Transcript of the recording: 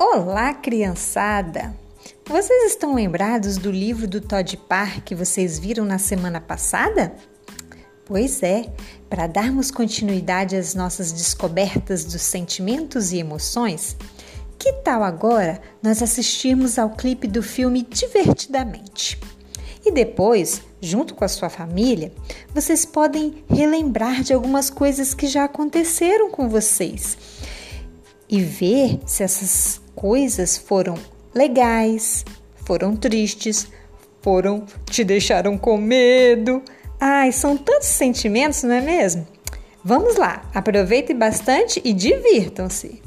Olá, criançada! Vocês estão lembrados do livro do Todd Parr que vocês viram na semana passada? Pois é, para darmos continuidade às nossas descobertas dos sentimentos e emoções, que tal agora nós assistirmos ao clipe do filme Divertidamente? E depois, junto com a sua família, vocês podem relembrar de algumas coisas que já aconteceram com vocês e ver se essas coisas foram legais, foram tristes, foram te deixaram com medo. Ai, são tantos sentimentos, não é mesmo? Vamos lá, aproveitem bastante e divirtam-se.